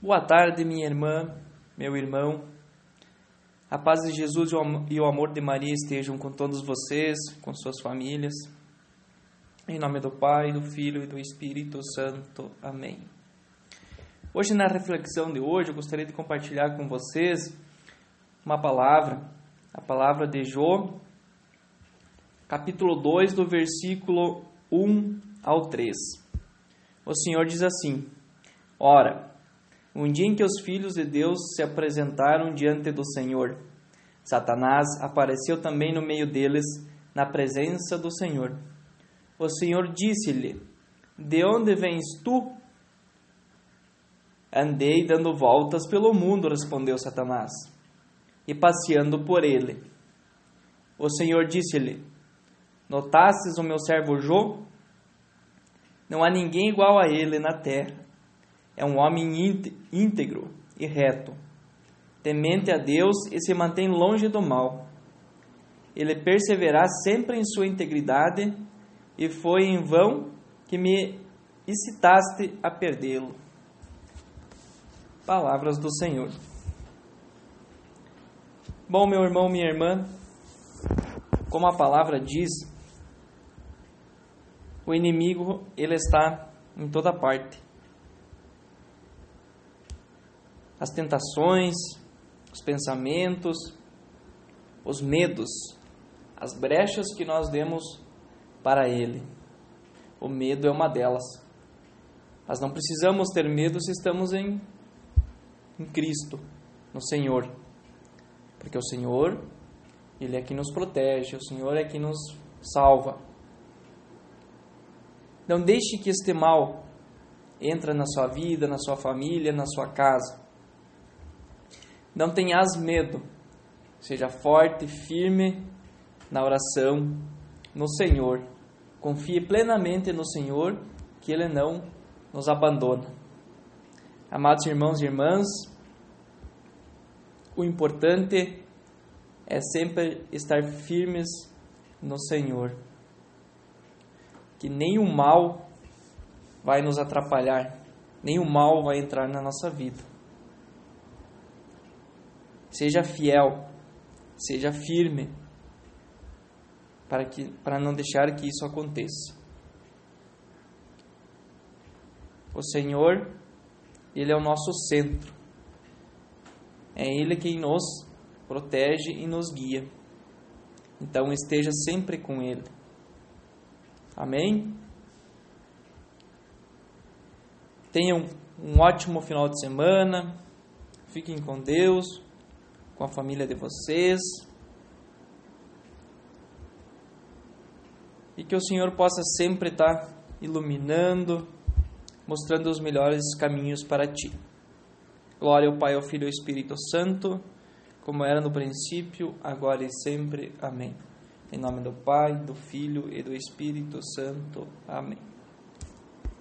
Boa tarde, minha irmã, meu irmão. A paz de Jesus e o amor de Maria estejam com todos vocês, com suas famílias. Em nome do Pai, do Filho e do Espírito Santo. Amém. Hoje, na reflexão de hoje, eu gostaria de compartilhar com vocês uma palavra, a palavra de Jó, capítulo 2, do versículo 1 ao 3. O Senhor diz assim: Ora, um dia em que os filhos de Deus se apresentaram diante do Senhor, Satanás apareceu também no meio deles, na presença do Senhor. O Senhor disse-lhe: De onde vens tu? Andei dando voltas pelo mundo, respondeu Satanás, e passeando por ele. O Senhor disse-lhe: Notastes o meu servo Jô? Não há ninguém igual a ele na terra é um homem íntegro e reto, temente a Deus e se mantém longe do mal. Ele perseverar sempre em sua integridade, e foi em vão que me incitaste a perdê-lo. Palavras do Senhor. Bom, meu irmão, minha irmã, como a palavra diz, o inimigo ele está em toda parte. As tentações, os pensamentos, os medos, as brechas que nós demos para Ele. O medo é uma delas. Mas não precisamos ter medo se estamos em, em Cristo, no Senhor. Porque o Senhor, Ele é que nos protege, o Senhor é que nos salva. Não deixe que este mal entre na sua vida, na sua família, na sua casa. Não tenhas medo. Seja forte e firme na oração, no Senhor. Confie plenamente no Senhor, que Ele não nos abandona. Amados irmãos e irmãs, o importante é sempre estar firmes no Senhor. Que nenhum mal vai nos atrapalhar, nenhum mal vai entrar na nossa vida. Seja fiel, seja firme, para, que, para não deixar que isso aconteça. O Senhor, Ele é o nosso centro. É Ele quem nos protege e nos guia. Então esteja sempre com Ele. Amém? Tenham um ótimo final de semana. Fiquem com Deus com a família de vocês. E que o Senhor possa sempre estar iluminando, mostrando os melhores caminhos para ti. Glória ao Pai, ao Filho e ao Espírito Santo, como era no princípio, agora e sempre. Amém. Em nome do Pai, do Filho e do Espírito Santo. Amém.